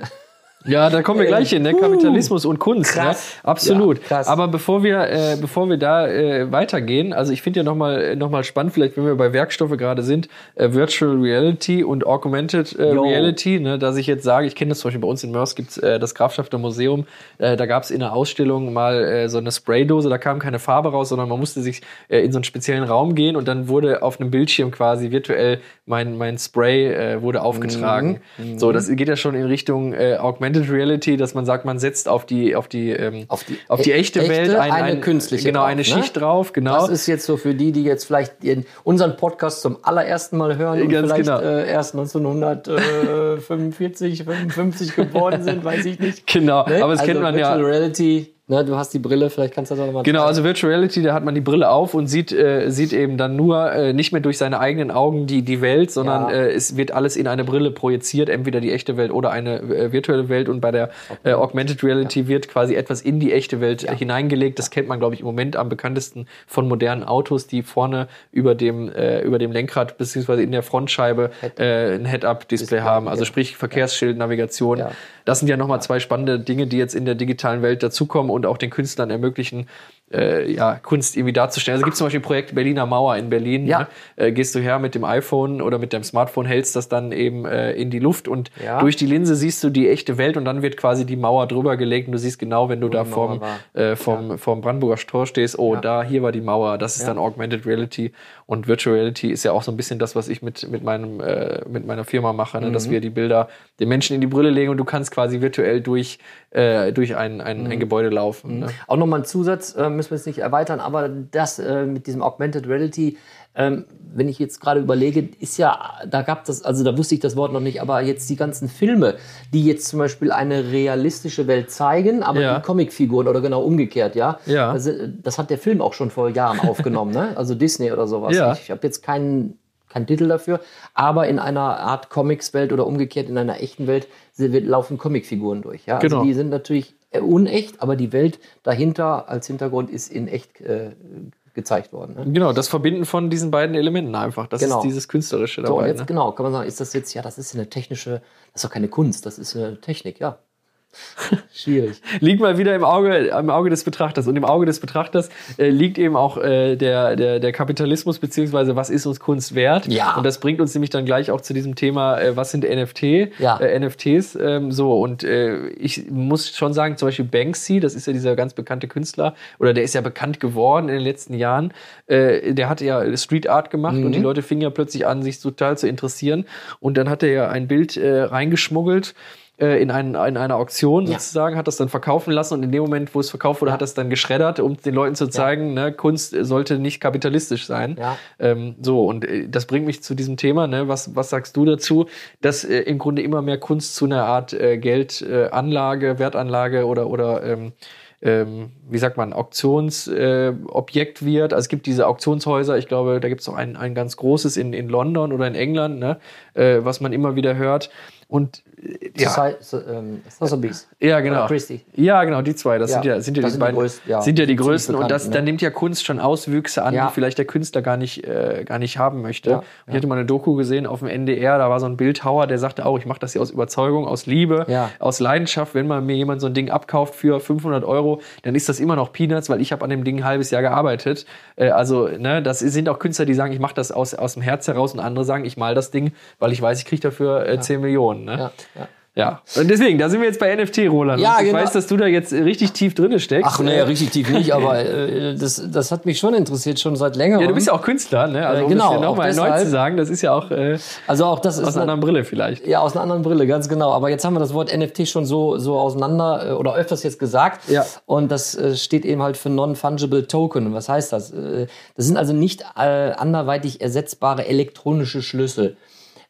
[SPEAKER 1] Ja, da kommen wir gleich hin, ne? Kapitalismus und Kunst.
[SPEAKER 2] krass.
[SPEAKER 1] Ne? Absolut.
[SPEAKER 2] Ja, krass.
[SPEAKER 1] Aber bevor wir, äh, bevor wir da äh, weitergehen, also ich finde ja nochmal noch mal spannend, vielleicht wenn wir bei Werkstoffe gerade sind, äh, Virtual Reality und Augmented äh. Reality, ne? dass ich jetzt sage, ich kenne das zum Beispiel bei uns in Mörs gibt's äh, das Grafschafter Museum, äh, da gab's in der Ausstellung mal äh, so eine Spraydose, da kam keine Farbe raus, sondern man musste sich äh, in so einen speziellen Raum gehen und dann wurde auf einem Bildschirm quasi virtuell mein, mein Spray äh, wurde aufgetragen.
[SPEAKER 2] Mhm.
[SPEAKER 1] So, das geht ja schon in Richtung äh, Augmented Reality, dass man sagt, man setzt auf die auf die ähm,
[SPEAKER 2] Auf die
[SPEAKER 1] auf die
[SPEAKER 2] e-
[SPEAKER 1] echte,
[SPEAKER 2] echte,
[SPEAKER 1] Welt ein,
[SPEAKER 2] eine
[SPEAKER 1] ein,
[SPEAKER 2] künstliche
[SPEAKER 1] genau
[SPEAKER 2] drauf,
[SPEAKER 1] eine
[SPEAKER 2] ne?
[SPEAKER 1] Schicht drauf, genau.
[SPEAKER 2] Das ist jetzt so für die, die jetzt vielleicht unseren Podcast zum allerersten Mal hören und
[SPEAKER 1] Ganz
[SPEAKER 2] vielleicht
[SPEAKER 1] genau.
[SPEAKER 2] äh, erst 1945, 55 geboren sind, weiß ich nicht.
[SPEAKER 1] Genau,
[SPEAKER 2] Ne?
[SPEAKER 1] aber das kennt man ja.
[SPEAKER 2] Virtual Reality, ne, du hast die Brille, vielleicht kannst du das nochmal
[SPEAKER 1] Genau, also Virtual Reality, da hat man die Brille auf und sieht, äh, sieht eben dann nur äh, nicht mehr durch seine eigenen Augen die, die Welt, sondern
[SPEAKER 2] Ja.
[SPEAKER 1] äh, es wird alles in eine Brille projiziert, entweder die echte Welt oder eine äh, virtuelle Welt. Und bei der äh, Augmented Reality wird quasi etwas in die echte Welt äh, hineingelegt. Das kennt man, glaube ich, im Moment am bekanntesten von modernen Autos, die vorne über dem, äh, über dem Lenkrad beziehungsweise in der Frontscheibe äh, ein Head-Up-Display haben. Also
[SPEAKER 2] ja.
[SPEAKER 1] sprich Verkehrsschild, Navigation.
[SPEAKER 2] Ja.
[SPEAKER 1] Das sind ja nochmal zwei spannende Dinge, die jetzt in der digitalen Welt dazukommen. Und auch den Künstlern ermöglichen, äh, ja, Kunst irgendwie darzustellen. Also gibt es zum Beispiel ein Projekt Berliner Mauer in Berlin.
[SPEAKER 2] Ja.
[SPEAKER 1] Ne? Äh, gehst du her mit dem iPhone oder mit deinem Smartphone, hältst das dann eben äh, in die Luft und
[SPEAKER 2] Ja.
[SPEAKER 1] durch die Linse siehst du die echte Welt und dann wird quasi die Mauer drüber gelegt und du siehst genau, wenn du da
[SPEAKER 2] die
[SPEAKER 1] vorm,
[SPEAKER 2] Mauer war.
[SPEAKER 1] äh, vom, vom Brandenburger Tor stehst, oh,
[SPEAKER 2] Ja.
[SPEAKER 1] da, hier war die Mauer, das ist
[SPEAKER 2] Ja.
[SPEAKER 1] dann Augmented Reality und Virtual Reality ist ja auch so ein bisschen das, was ich mit, mit, meinem, äh, mit meiner Firma mache, ne?
[SPEAKER 2] Mhm.
[SPEAKER 1] dass wir die Bilder den Menschen in die Brille legen und du kannst quasi virtuell durch, äh, durch ein, ein,
[SPEAKER 2] Mhm.
[SPEAKER 1] ein Gebäude laufen. Ne?
[SPEAKER 2] Auch nochmal ein Zusatz, äh, müssen wir jetzt nicht erweitern, aber das äh, mit diesem Augmented Reality, ähm, wenn ich jetzt gerade überlege, ist ja, da gab das, also da wusste ich das Wort noch nicht, aber jetzt die ganzen Filme, die jetzt zum Beispiel eine realistische Welt zeigen, aber
[SPEAKER 1] Ja.
[SPEAKER 2] die Comicfiguren oder genau umgekehrt, ja.
[SPEAKER 1] Ja.
[SPEAKER 2] Also, das hat der Film auch schon vor Jahren aufgenommen, ne? Also Disney oder sowas.
[SPEAKER 1] Ja.
[SPEAKER 2] Ich, ich habe jetzt keinen keinen Titel dafür, aber in einer Art Comics-Welt oder umgekehrt in einer echten Welt laufen Comicfiguren durch. Ja?
[SPEAKER 1] Genau.
[SPEAKER 2] Also die sind natürlich äh, unecht, aber die Welt dahinter als Hintergrund ist in echt äh, gezeigt worden. Ne?
[SPEAKER 1] Genau, das Verbinden von diesen beiden Elementen einfach. Das
[SPEAKER 2] Genau.
[SPEAKER 1] ist dieses Künstlerische
[SPEAKER 2] So, und
[SPEAKER 1] dabei.
[SPEAKER 2] jetzt
[SPEAKER 1] ne?
[SPEAKER 2] genau, kann man sagen, ist das jetzt, ja, das ist eine technische, das ist doch keine Kunst, das ist eine Technik, ja. Schwierig.
[SPEAKER 1] liegt mal wieder im Auge, im Auge des Betrachters. Und im Auge des Betrachters äh, liegt eben auch äh, der, der, der Kapitalismus, beziehungsweise was ist uns Kunst wert?
[SPEAKER 2] Ja.
[SPEAKER 1] Und das bringt uns nämlich dann gleich auch zu diesem Thema, äh, was sind NFT?
[SPEAKER 2] Ja.
[SPEAKER 1] Äh, NFTs. Ähm, so, und äh, ich muss schon sagen, zum Beispiel Banksy, das ist ja dieser ganz bekannte Künstler, oder der ist ja bekannt geworden in den letzten Jahren. Äh, der hat ja Street Art gemacht und die
[SPEAKER 2] Mhm.
[SPEAKER 1] Leute fingen ja plötzlich an, sich total zu interessieren. Und dann hat er ja ein Bild äh, reingeschmuggelt äh, in, ein, in einer Auktion
[SPEAKER 2] Ja.
[SPEAKER 1] sozusagen, hat das dann verkaufen lassen und in dem Moment, wo es verkauft wurde,
[SPEAKER 2] Ja.
[SPEAKER 1] hat das dann geschreddert, um den Leuten zu zeigen, ne, Kunst sollte nicht kapitalistisch sein.
[SPEAKER 2] Ja.
[SPEAKER 1] Ähm, so, und äh, das bringt mich zu diesem Thema, ne? was, was sagst du dazu, dass äh, im Grunde immer mehr Kunst zu einer Art äh, Geldanlage, Anlage, Wertanlage oder, oder ähm, ähm, wie sagt man, Auktionsobjekt äh, wird. Also es gibt diese Auktionshäuser, ich glaube, da gibt es auch ein, ein ganz großes in, in London oder in England, ne? äh, was man immer wieder hört. Und äh, ja,
[SPEAKER 2] Soci- so, ähm, Sotheby's.
[SPEAKER 1] ja, genau. Ja, genau, die zwei. Das
[SPEAKER 2] Ja,
[SPEAKER 1] sind ja, sind ja
[SPEAKER 2] das
[SPEAKER 1] die
[SPEAKER 2] sind die
[SPEAKER 1] beiden,
[SPEAKER 2] größten, ja,
[SPEAKER 1] sind ja die größten. Und das,
[SPEAKER 2] ne?
[SPEAKER 1] dann nimmt ja Kunst schon Auswüchse an,
[SPEAKER 2] Ja.
[SPEAKER 1] die vielleicht der Künstler gar nicht, äh, gar nicht haben möchte. Ich hatte mal eine Doku gesehen auf dem NDR, da war so ein Bildhauer, der sagte auch, ich mache das hier aus Überzeugung, aus Liebe, aus Leidenschaft. Wenn mal mir jemand so ein Ding abkauft für 500 Euro, dann ist das immer noch Peanuts, weil ich habe an dem Ding ein halbes Jahr gearbeitet. Äh, also, ne, das sind auch Künstler, die sagen, ich mache das aus, aus dem Herz heraus und andere sagen, ich mal das Ding, weil ich weiß, ich kriege dafür äh, 10 Millionen. Ne?
[SPEAKER 2] Ja, ja.
[SPEAKER 1] Ja, und deswegen, da sind wir jetzt bei NFT, Roland.
[SPEAKER 2] Ja,
[SPEAKER 1] ich
[SPEAKER 2] genau.
[SPEAKER 1] weiß, dass du da jetzt richtig tief drinne steckst.
[SPEAKER 2] Ach nee, richtig tief nicht, aber äh, das, das hat mich schon interessiert, schon seit längerem.
[SPEAKER 1] Ja, du bist ja auch Künstler, ne? Also,
[SPEAKER 2] Äh,
[SPEAKER 1] um
[SPEAKER 2] genau,
[SPEAKER 1] das nochmal
[SPEAKER 2] deshalb.
[SPEAKER 1] zu sagen, das ist ja auch äh,
[SPEAKER 2] also auch das ist
[SPEAKER 1] aus einer
[SPEAKER 2] eine-
[SPEAKER 1] anderen Brille vielleicht.
[SPEAKER 2] Ja, aus einer anderen Brille, ganz genau. Aber jetzt haben wir das Wort NFT schon so, so auseinander äh, oder öfters jetzt gesagt.
[SPEAKER 1] Ja.
[SPEAKER 2] Und das äh, steht eben halt für Non-Fungible Token. Was heißt das? Äh, das sind also nicht äh, anderweitig ersetzbare elektronische Schlüssel.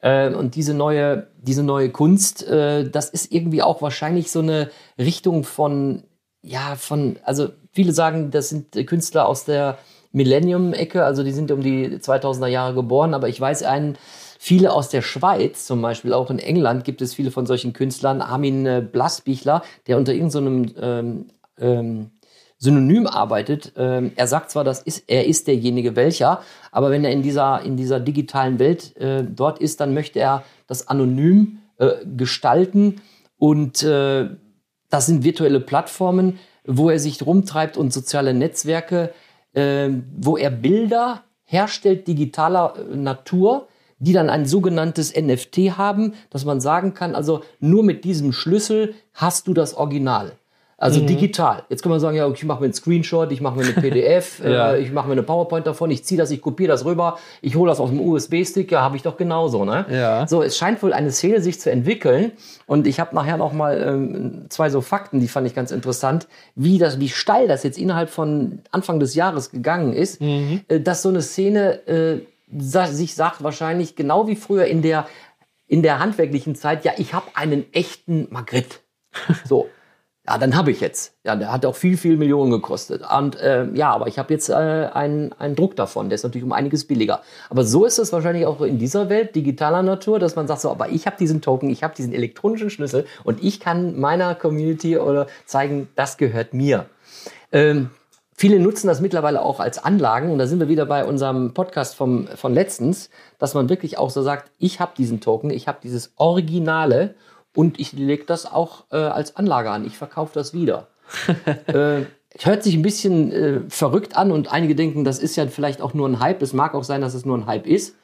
[SPEAKER 2] Äh, und diese neue, diese neue Kunst, äh, das ist irgendwie auch wahrscheinlich so eine Richtung von, ja, von, also viele sagen, das sind Künstler aus der Millennium-Ecke, also die sind um die 2000er Jahre geboren, aber ich weiß einen, viele aus der Schweiz, zum Beispiel auch in England gibt es viele von solchen Künstlern, Armin äh, Blasbichler, der unter irgendeinem ähm, ähm, Synonym arbeitet. Ähm, er sagt zwar, das ist, er ist derjenige welcher, aber wenn er in dieser, in dieser digitalen Welt äh, dort ist, dann möchte er das anonym äh, gestalten und äh, das sind virtuelle Plattformen, wo er sich rumtreibt und soziale Netzwerke, äh, wo er Bilder herstellt digitaler äh, Natur, die dann ein sogenanntes NFT haben, dass man sagen kann, also nur mit diesem Schlüssel hast du das Original. Also digital. Jetzt kann man sagen, ja, okay, ich mache mir einen Screenshot, ich mache mir eine PDF,
[SPEAKER 1] Ja.
[SPEAKER 2] äh, ich mache mir eine PowerPoint davon, ich ziehe das, ich kopiere das rüber, ich hole das aus dem USB-Stick, ja, habe ich doch genauso, ne?
[SPEAKER 1] Ja.
[SPEAKER 2] So, es scheint wohl eine Szene sich zu entwickeln und ich habe nachher noch mal ähm, zwei so Fakten, die fand ich ganz interessant, wie das, wie steil das jetzt innerhalb von Anfang des Jahres gegangen ist, äh, dass so eine Szene äh, sich sagt wahrscheinlich genau wie früher in der in der handwerklichen Zeit, ja, ich habe einen echten Magritte. So. Ja, dann habe ich jetzt. Ja, der hat auch viel, viel Millionen gekostet. Und äh, ja, aber ich habe jetzt äh, einen, einen Druck davon. Der ist natürlich um einiges billiger. Aber so ist es wahrscheinlich auch in dieser Welt digitaler Natur, dass man sagt so, aber ich habe diesen Token, ich habe diesen elektronischen Schlüssel und ich kann meiner Community oder zeigen, das gehört mir. Ähm, viele nutzen das mittlerweile auch als Anlagen und da sind wir wieder bei unserem Podcast vom, von letztens, dass man wirklich auch so sagt, ich habe diesen Token, ich habe dieses Originale und ich lege das auch äh, als Anlage an, ich verkaufe das wieder. äh, hört sich ein bisschen äh, verrückt an und einige denken, das ist ja vielleicht auch nur ein Hype. Es mag auch sein, dass es nur ein Hype ist.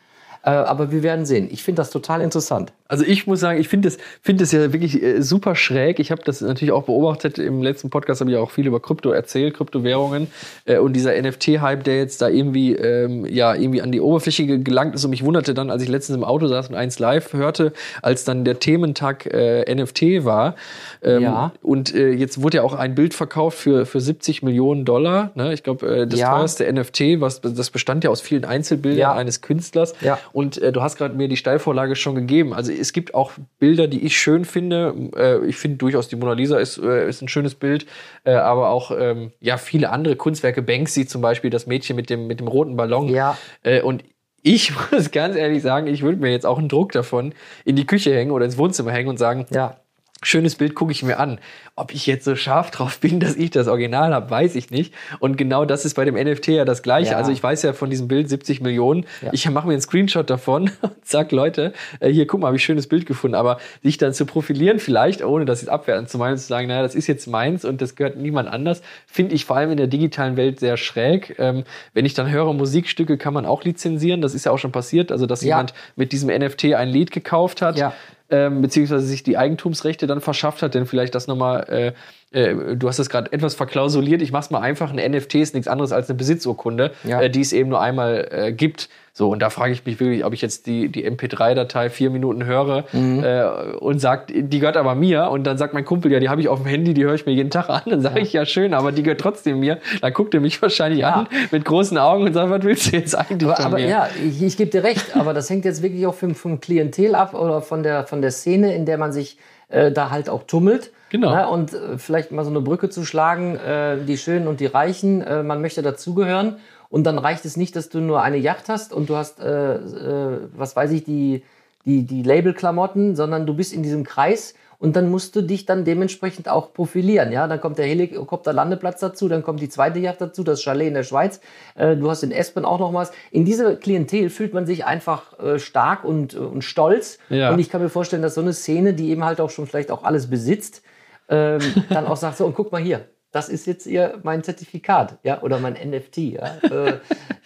[SPEAKER 2] Äh, aber wir werden sehen. Ich finde das total interessant.
[SPEAKER 1] Also ich muss sagen, ich finde es finde es ja wirklich äh, super schräg. Ich habe das natürlich auch beobachtet. Im letzten Podcast habe ich auch viel über Krypto erzählt, Kryptowährungen äh, und dieser NFT-Hype, der jetzt da irgendwie ähm, ja irgendwie an die Oberfläche gelangt ist. Und mich wunderte dann, als ich letztens im Auto saß und eins live hörte, als dann der Thementag äh, NFT war. Ähm,
[SPEAKER 2] Ja.
[SPEAKER 1] Und äh, jetzt wurde ja auch ein Bild verkauft für für 70 Millionen Dollar. Ne? Ich glaube, das
[SPEAKER 2] Ja.
[SPEAKER 1] teuerste NFT, was das bestand ja aus vielen Einzelbildern
[SPEAKER 2] Ja.
[SPEAKER 1] eines Künstlers.
[SPEAKER 2] Ja.
[SPEAKER 1] Und äh, du hast gerade mir die Steilvorlage schon gegeben. Also es gibt auch Bilder, die ich schön finde. Äh, ich finde durchaus die Mona Lisa ist, äh, ist ein schönes Bild, äh, aber auch ähm, ja viele andere Kunstwerke. Banksy zum Beispiel, das Mädchen mit dem mit dem roten Ballon.
[SPEAKER 2] Ja.
[SPEAKER 1] Äh, und ich muss ganz ehrlich sagen, ich würde mir jetzt auch einen Druck davon in die Küche hängen oder ins Wohnzimmer hängen und sagen,
[SPEAKER 2] Ja.
[SPEAKER 1] Schönes Bild gucke ich mir an. Ob ich jetzt so scharf drauf bin, dass ich das Original habe, weiß ich nicht. Und genau das ist bei dem NFT ja das Gleiche.
[SPEAKER 2] Ja.
[SPEAKER 1] Also ich weiß ja von diesem Bild 70 Millionen.
[SPEAKER 2] Ja.
[SPEAKER 1] Ich mache mir einen Screenshot davon und sag Leute, äh, hier guck mal, habe ich ein schönes Bild gefunden. Aber sich dann zu profilieren vielleicht, ohne das jetzt abwertend zu meinen, zu sagen, naja, das ist jetzt meins und das gehört niemand anders, finde ich vor allem in der digitalen Welt sehr schräg. Ähm, wenn ich dann höre, Musikstücke kann man auch lizenzieren. Das ist ja auch schon passiert. Also dass
[SPEAKER 2] Ja.
[SPEAKER 1] jemand mit diesem NFT ein Lied gekauft hat
[SPEAKER 2] Ja.
[SPEAKER 1] Ähm, beziehungsweise sich die Eigentumsrechte dann verschafft hat, denn vielleicht das nochmal, äh, äh, du hast das gerade etwas verklausuliert, ich mach's mal einfach, ein NFT ist nichts anderes als eine Besitzurkunde,
[SPEAKER 2] Ja.
[SPEAKER 1] äh, die es eben nur einmal äh, gibt. So, und da frage ich mich wirklich, ob ich jetzt die, die MP3-Datei vier Minuten höre
[SPEAKER 2] Mhm.
[SPEAKER 1] äh, und sagt, die gehört aber mir. Und dann sagt mein Kumpel, ja, die habe ich auf dem Handy, die höre ich mir jeden Tag an. Dann sage ich, ja schön, aber die gehört trotzdem mir. Dann guckt er mich wahrscheinlich
[SPEAKER 2] Ja.
[SPEAKER 1] an mit großen Augen und sagt, was willst du jetzt eigentlich
[SPEAKER 2] Aber, aber
[SPEAKER 1] mir?
[SPEAKER 2] ja, ich, ich gebe dir recht, aber das hängt jetzt wirklich auch vom, vom Klientel ab oder von der, von der Szene, in der man sich äh, da halt auch tummelt.
[SPEAKER 1] Genau.
[SPEAKER 2] Ne? Und äh, vielleicht mal so eine Brücke zu schlagen, äh, die Schönen und die Reichen, äh, man möchte dazugehören. Und dann reicht es nicht, dass du nur eine Yacht hast und du hast, äh, äh, was weiß ich, die, die, die Labelklamotten, sondern du bist in diesem Kreis und dann musst du dich dann dementsprechend auch profilieren. Ja, dann kommt der Helikopterlandeplatz dazu, dann kommt die zweite Yacht dazu, das Chalet in der Schweiz. Äh, du hast in Espen auch noch was. In dieser Klientel fühlt man sich einfach äh, stark und, und stolz.
[SPEAKER 1] Ja.
[SPEAKER 2] Und ich kann mir vorstellen, dass so eine Szene, die eben halt auch schon vielleicht auch alles besitzt, ähm, dann auch sagt so, und guck mal hier, das ist jetzt ihr mein Zertifikat, ja, oder mein NFT, ja. Äh,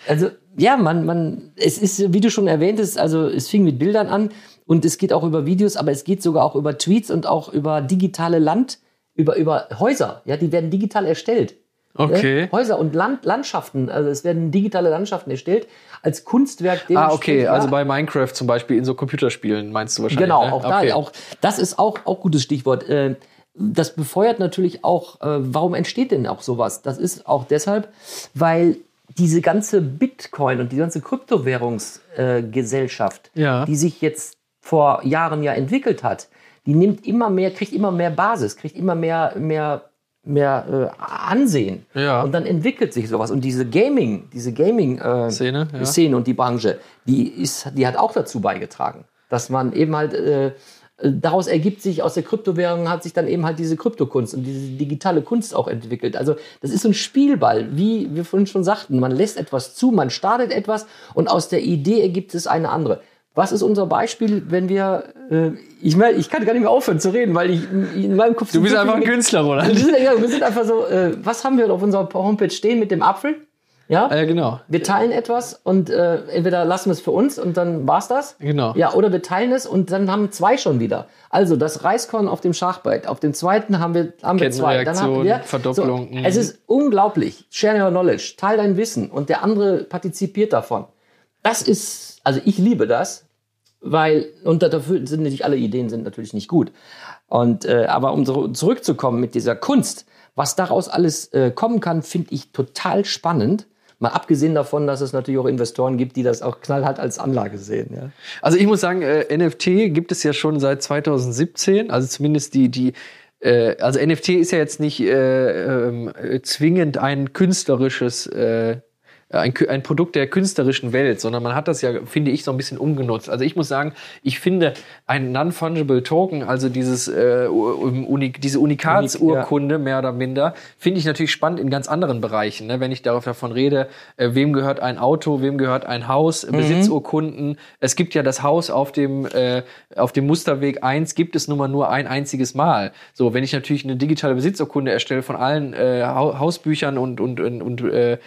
[SPEAKER 2] also, ja, man, man, es ist, wie du schon erwähntest, also es fing mit Bildern an und es geht auch über Videos, aber es geht sogar auch über Tweets und auch über digitale Land, über, über Häuser, ja, die werden digital erstellt.
[SPEAKER 1] Okay.
[SPEAKER 2] Ne? Häuser und Land, Landschaften, also es werden digitale Landschaften erstellt als Kunstwerk.
[SPEAKER 1] Ah, okay, also bei Minecraft zum Beispiel in so Computerspielen meinst du wahrscheinlich.
[SPEAKER 2] Genau,
[SPEAKER 1] ne?
[SPEAKER 2] auch
[SPEAKER 1] okay.
[SPEAKER 2] da, auch das ist auch auch gutes Stichwort. Äh, Das befeuert natürlich auch, äh, warum entsteht denn auch sowas? Das ist auch deshalb, weil diese ganze Bitcoin und die ganze Kryptowährungsgesellschaft,
[SPEAKER 1] Ja.
[SPEAKER 2] die sich jetzt vor Jahren ja entwickelt hat, die nimmt immer mehr, kriegt immer mehr Basis, kriegt immer mehr, mehr, mehr äh, Ansehen.
[SPEAKER 1] Ja.
[SPEAKER 2] Und dann entwickelt sich sowas. Und diese Gaming, diese Gaming äh,
[SPEAKER 1] Szene, ja.
[SPEAKER 2] Szene und die Branche, die ist, die hat auch dazu beigetragen, dass man eben halt äh, daraus ergibt sich aus der Kryptowährung hat sich dann eben halt diese Kryptokunst und diese digitale Kunst auch entwickelt. Also das ist so ein Spielball, wie wir vorhin schon sagten. Man lässt etwas zu, man startet etwas und aus der Idee ergibt es eine andere. Was ist unser Beispiel, wenn wir, äh, ich meine, ich kann gar nicht mehr aufhören zu reden, weil ich in meinem Kopf
[SPEAKER 1] Du bist einfach ein Künstler,
[SPEAKER 2] wir
[SPEAKER 1] Roland.
[SPEAKER 2] sind, ja, wir sind einfach so, äh, was haben wir auf unserer Homepage stehen mit dem Apfel? Ja,
[SPEAKER 1] Ah, ja, genau.
[SPEAKER 2] wir teilen etwas und äh, entweder lassen wir es für uns und dann war's das.
[SPEAKER 1] Genau.
[SPEAKER 2] Ja, oder wir teilen es und dann haben zwei schon wieder. Also das Reiskorn auf dem Schachbrett. Auf dem zweiten haben wir, haben wir zwei. Dann haben wir
[SPEAKER 1] Verdopplung,
[SPEAKER 2] So,
[SPEAKER 1] mhm.
[SPEAKER 2] es ist unglaublich. Share your knowledge. Teil dein Wissen und der andere partizipiert davon. Das ist, also ich liebe das, weil, und dafür sind nicht alle Ideen sind natürlich nicht gut. Und, äh, aber um so zurückzukommen mit dieser Kunst, was daraus alles äh, kommen kann, finde ich total spannend. Mal abgesehen davon, dass es natürlich auch Investoren gibt, die das auch knallhart als Anlage sehen. Ja.
[SPEAKER 1] Also ich muss sagen, äh, NFT gibt es ja schon seit 2017, also zumindest die, die äh, also NFT ist ja jetzt nicht äh, ähm, äh, zwingend ein künstlerisches äh, ein, ein Produkt der künstlerischen Welt, sondern man hat das ja, finde ich, so ein bisschen umgenutzt. Also ich muss sagen, ich finde ein Non-Fungible Token, also dieses, äh, Uni, diese Unikatsurkunde, mehr oder minder, finde ich natürlich spannend in ganz anderen Bereichen. Ne? Wenn ich darauf davon rede, äh, wem gehört ein Auto, wem gehört ein Haus,
[SPEAKER 2] Mhm.
[SPEAKER 1] Besitzurkunden. Es gibt ja das Haus auf dem, äh, auf dem Musterweg 1, gibt es nun mal nur ein einziges Mal. So, wenn ich natürlich eine digitale Besitzurkunde erstelle von allen äh, Hau- Hausbüchern und, und, und, und äh,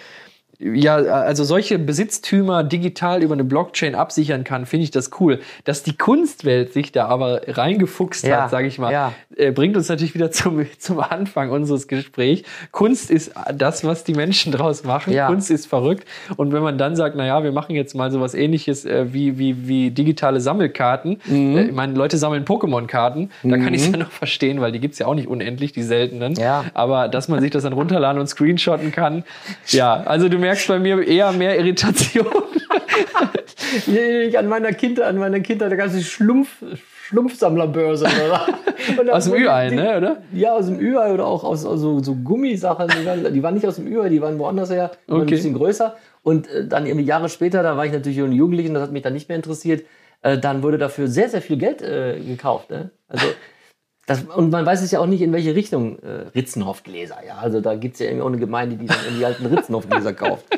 [SPEAKER 1] ja, also solche Besitztümer digital über eine Blockchain absichern kann, finde ich das cool. Dass die Kunstwelt sich da aber reingefuchst
[SPEAKER 2] Ja,
[SPEAKER 1] hat, sage ich mal,
[SPEAKER 2] ja.
[SPEAKER 1] äh, bringt uns natürlich wieder zum, zum Anfang unseres Gesprächs. Kunst ist das, was die Menschen draus machen.
[SPEAKER 2] Ja.
[SPEAKER 1] Kunst ist verrückt. Und wenn man dann sagt, na ja, wir machen jetzt mal sowas ähnliches äh, wie, wie, wie digitale Sammelkarten.
[SPEAKER 2] Mhm.
[SPEAKER 1] Äh, ich meine, Leute sammeln Pokémon-Karten. Da kann ich es ja noch verstehen, weil die gibt's ja auch nicht unendlich, die seltenen. Aber dass man sich das dann runterladen und screenshotten kann. Ja, also du merkst bei mir eher mehr Irritation.
[SPEAKER 2] An meiner Kindheit, an meiner Kindheit, es die Schlumpf, Schlumpfsammlerbörse. Oder?
[SPEAKER 1] Aus dem Ü-Ei, ne, oder?
[SPEAKER 2] Ja, aus dem Ü-Ei oder auch aus, aus so, Gummisachen. Die waren, die waren nicht aus dem Ü-Ei, die waren woanders her, die waren ein
[SPEAKER 1] Okay.
[SPEAKER 2] bisschen größer. Und äh, dann irgendwie Jahre später, da war ich natürlich ein Jugendlicher und das hat mich dann nicht mehr interessiert, äh, dann wurde dafür sehr, sehr viel Geld äh, gekauft. Ne? Also, das, und man weiß es ja auch nicht, in welche Richtung äh, Ritzenhoff-Gläser. Ja? Also da gibt es ja irgendwie auch eine Gemeinde, die dann irgendwie alten Ritzenhoff-Gläser kauft.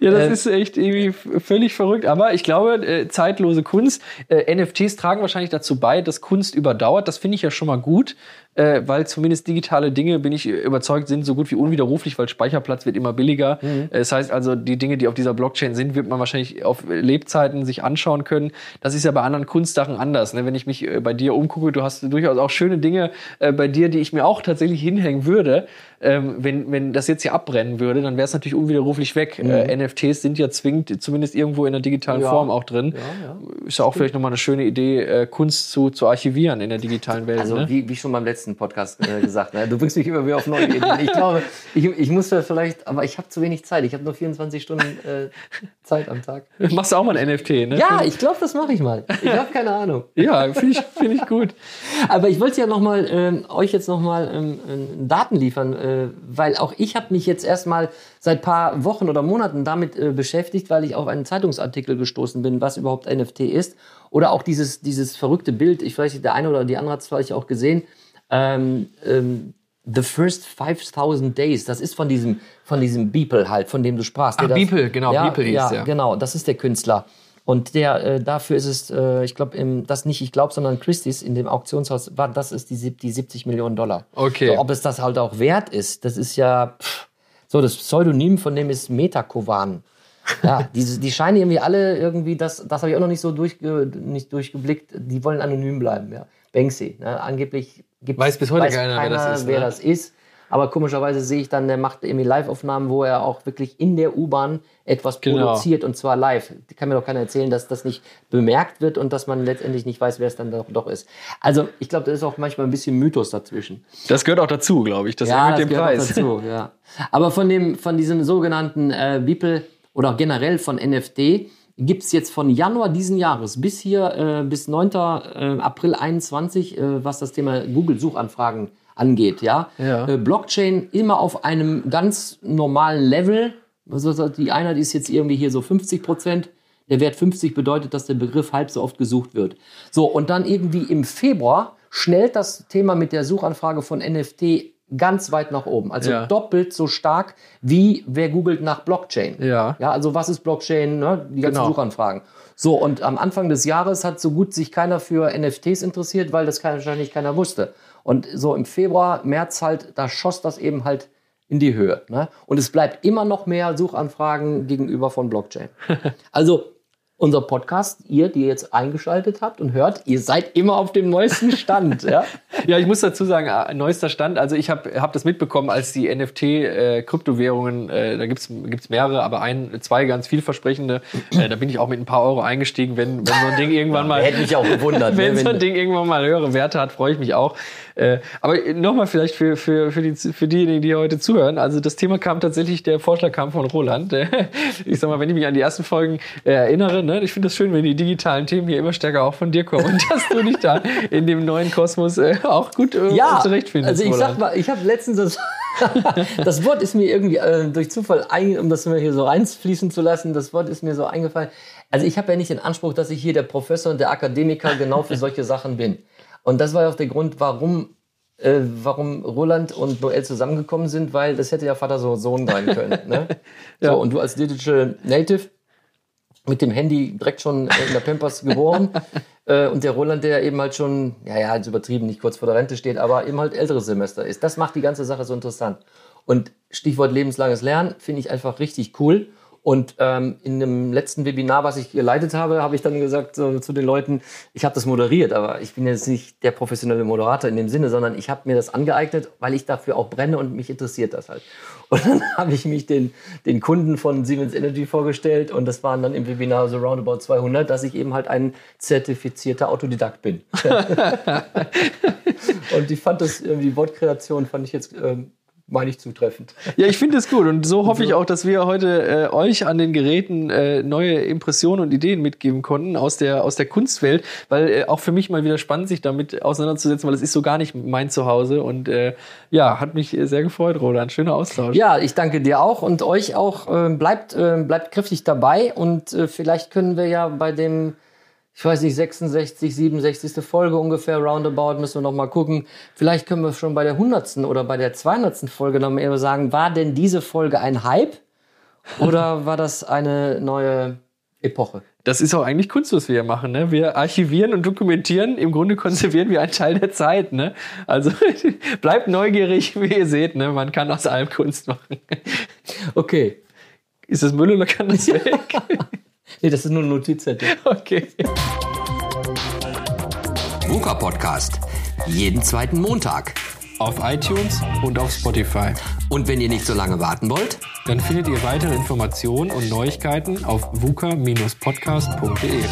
[SPEAKER 1] Ja, das
[SPEAKER 2] Äh,
[SPEAKER 1] ist echt irgendwie völlig verrückt. Aber ich glaube, äh, zeitlose Kunst, äh, NFTs tragen wahrscheinlich dazu bei, dass Kunst überdauert. Das finde ich ja schon mal gut, äh, weil zumindest digitale Dinge, bin ich überzeugt, sind so gut wie unwiderruflich, weil Speicherplatz wird immer billiger.
[SPEAKER 2] Mhm.
[SPEAKER 1] Äh, Das heißt also, die Dinge, die auf dieser Blockchain sind, wird man wahrscheinlich auf Lebzeiten sich anschauen können. Das ist ja bei anderen Kunstsachen anders. Ne? Wenn ich mich äh, bei dir umgucke, du hast durchaus auch schöne Dinge äh, bei dir, die ich mir auch tatsächlich hinhängen würde. Ähm, wenn, wenn das jetzt hier abbrennen würde, dann wäre es natürlich unwiderruflich weg. Äh, NFTs sind ja zwingend, zumindest irgendwo in der digitalen
[SPEAKER 2] Mhm. Ja.
[SPEAKER 1] Form auch drin.
[SPEAKER 2] Ja,
[SPEAKER 1] Ist ja auch vielleicht nochmal eine schöne Idee, äh, Kunst zu, zu archivieren in der digitalen Welt.
[SPEAKER 2] Also
[SPEAKER 1] ne?
[SPEAKER 2] wie, wie schon beim letzten Podcast äh, gesagt, ne? du bringst mich immer wieder auf neue Ideen. Ich glaube, ich, ich muss vielleicht, aber ich habe zu wenig Zeit. Ich habe nur 24 Stunden äh, Zeit am Tag.
[SPEAKER 1] Machst du auch mal ein NFT, ne?
[SPEAKER 2] Ja, ich glaube, das mache ich mal. Ich habe keine Ahnung.
[SPEAKER 1] Ja, finde ich, find ich gut.
[SPEAKER 2] Aber ich wollte ja noch mal ähm, euch jetzt noch mal ähm, ähm, Daten liefern, äh, weil auch ich habe mich jetzt erstmal seit paar Wochen oder Monaten damit äh, beschäftigt, weil ich auf einen Zeitungsartikel gestoßen bin, was überhaupt NFT ist oder auch dieses dieses verrückte Bild. Ich weiß nicht, der eine oder die andere hat es vielleicht auch gesehen. Ähm, ähm, The First 5000 Days, das ist von diesem, von diesem Beeple halt, von dem du sprachst. der
[SPEAKER 1] Ach, Beeple, genau,
[SPEAKER 2] ja,
[SPEAKER 1] Beeple hieß
[SPEAKER 2] ja,
[SPEAKER 1] der.
[SPEAKER 2] genau, das ist der Künstler. Und der, äh, dafür ist es, äh, ich glaube, das nicht ich glaube, sondern Christie's in dem Auktionshaus, war, das ist die, die 70 Millionen Dollar.
[SPEAKER 1] Okay.
[SPEAKER 2] So, ob es das halt auch wert ist, das ist ja, pff, so, das Pseudonym von dem ist Metakovan. Ja, diese, die scheinen irgendwie alle irgendwie, das, das habe ich auch noch nicht so durchge, nicht durchgeblickt, die wollen anonym bleiben, ja. Banksy, ne? angeblich gibt
[SPEAKER 1] Weiß bis heute keiner, wer das ist,
[SPEAKER 2] wer
[SPEAKER 1] ne?
[SPEAKER 2] das ist. Aber komischerweise sehe ich dann, der macht irgendwie Live-Aufnahmen, wo er auch wirklich in der U-Bahn etwas
[SPEAKER 1] Genau.
[SPEAKER 2] produziert und zwar live. Kann mir doch keiner erzählen, dass das nicht bemerkt wird und dass man letztendlich nicht weiß, wer es dann doch, doch ist. Also ich glaube, da ist auch manchmal ein bisschen Mythos dazwischen.
[SPEAKER 1] Das gehört auch dazu, glaube ich. Das erhöht den
[SPEAKER 2] gehört auch
[SPEAKER 1] Preis.
[SPEAKER 2] dazu, ja. Aber von dem, von diesem sogenannten äh, Beeple oder generell von NFT gibt es jetzt von Januar diesen Jahres bis hier, äh, bis 9. Äh, April 21, äh, was das Thema Google-Suchanfragen angeht, ja.
[SPEAKER 1] Ja.
[SPEAKER 2] Äh, Blockchain immer auf einem ganz normalen Level. Also die Einheit ist jetzt irgendwie hier so 50 Prozent. Der Wert 50 bedeutet, dass der Begriff halb so oft gesucht wird. So, und dann irgendwie im Februar schnellt das Thema mit der Suchanfrage von NFT ganz weit nach oben. Also
[SPEAKER 1] Ja.
[SPEAKER 2] doppelt so stark, wie wer googelt nach Blockchain.
[SPEAKER 1] Ja.
[SPEAKER 2] Ja, also was ist Blockchain? Ne? Die ganzen
[SPEAKER 1] Genau.
[SPEAKER 2] Suchanfragen. So, und am Anfang des Jahres hat so gut sich keiner für NFTs interessiert, weil das keiner- wahrscheinlich keiner wusste. Und so im Februar, März halt, da schoss das eben halt in die Höhe. Ne? Und es bleibt immer noch mehr Suchanfragen gegenüber von Blockchain. Also unser Podcast, ihr, die jetzt eingeschaltet habt und hört, ihr seid immer auf dem neuesten Stand. ja?
[SPEAKER 1] Ja, ich muss dazu sagen, äh, neuester Stand. Also ich habe hab das mitbekommen, als die NFT-Kryptowährungen, äh, da gibt's gibt's mehrere, aber ein, zwei ganz vielversprechende. Äh, da bin ich auch mit ein paar Euro eingestiegen, wenn, wenn so ein Ding irgendwann mal.
[SPEAKER 2] Hätte mich auch gewundert.
[SPEAKER 1] wenn
[SPEAKER 2] ne,
[SPEAKER 1] so ein Ding irgendwann mal höhere Werte hat, freue ich mich auch. Äh, aber nochmal vielleicht für, für, für, die, für diejenigen, die heute zuhören. Also das Thema kam tatsächlich, der Vorschlag kam von Roland. Ich sag mal, wenn ich mich an die ersten Folgen äh, erinnere, ne, ich finde das schön, wenn die digitalen Themen hier immer stärker auch von dir kommen und dass du dich da in dem neuen Kosmos äh, auch gut äh,
[SPEAKER 2] ja,
[SPEAKER 1] zurechtfindest.
[SPEAKER 2] also ich
[SPEAKER 1] Roland.
[SPEAKER 2] sag mal, ich habe letztens das, das Wort ist mir irgendwie äh, durch Zufall, ein, um das mal hier so reinfließen zu lassen, das Wort ist mir so eingefallen. Also ich habe ja nicht den Anspruch, dass ich hier der Professor und der Akademiker genau für solche Sachen bin. Und das war ja auch der Grund, warum, äh, warum Roland und Noel zusammengekommen sind, weil das hätte ja Vater so Sohn sein können. Ne? ja. So, und du als Digital Native mit dem Handy direkt schon in der Pampers geboren. äh, und der Roland, der eben halt schon, ja, ja, jetzt übertrieben, nicht kurz vor der Rente steht, aber eben halt älteres Semester ist. Das macht die ganze Sache so interessant. Und Stichwort lebenslanges Lernen finde ich einfach richtig cool. Und ähm, in dem letzten Webinar, was ich geleitet habe, habe ich dann gesagt so, zu den Leuten, ich habe das moderiert, aber ich bin jetzt nicht der professionelle Moderator in dem Sinne, sondern ich habe mir das angeeignet, weil ich dafür auch brenne und mich interessiert das halt. Und dann habe ich mich den, den Kunden von Siemens Energy vorgestellt und das waren dann im Webinar so roundabout 200, dass ich eben halt ein zertifizierter Autodidakt bin. und ich fand das, die Wortkreation fand ich jetzt ähm, meine ich zutreffend.
[SPEAKER 1] Ja, ich finde es gut und so hoffe ich auch, dass wir heute äh, euch an den Geräten äh, neue Impressionen und Ideen mitgeben konnten aus der aus der Kunstwelt, weil äh, auch für mich mal wieder spannend sich damit auseinanderzusetzen, weil es ist so gar nicht mein Zuhause und äh, ja, hat mich sehr gefreut, Roland. Schöner Austausch.
[SPEAKER 2] Ja, ich danke dir auch und euch auch. Äh, bleibt äh, bleibt kräftig dabei und äh, vielleicht können wir ja bei dem ich weiß nicht, 66, 67. Folge ungefähr, roundabout, müssen wir noch mal gucken. Vielleicht können wir schon bei der 100. oder bei der 200. Folge noch mal sagen, war denn diese Folge ein Hype oder war das eine neue Epoche?
[SPEAKER 1] Das ist auch eigentlich Kunst, was wir hier machen. Ne? Wir archivieren und dokumentieren, im Grunde konservieren wir einen Teil der Zeit. Ne? Also bleibt neugierig, wie ihr seht. Ne? Man kann aus allem Kunst machen.
[SPEAKER 2] Okay.
[SPEAKER 1] Ist das Müll oder kann das weg?
[SPEAKER 2] Nee, das ist nur ein Notizzettel.
[SPEAKER 1] Okay.
[SPEAKER 3] VUCA Podcast. Jeden zweiten Montag.
[SPEAKER 1] Auf iTunes und auf Spotify.
[SPEAKER 3] Und wenn ihr nicht so lange warten wollt,
[SPEAKER 1] dann findet ihr weitere Informationen und Neuigkeiten auf vuca-podcast.de.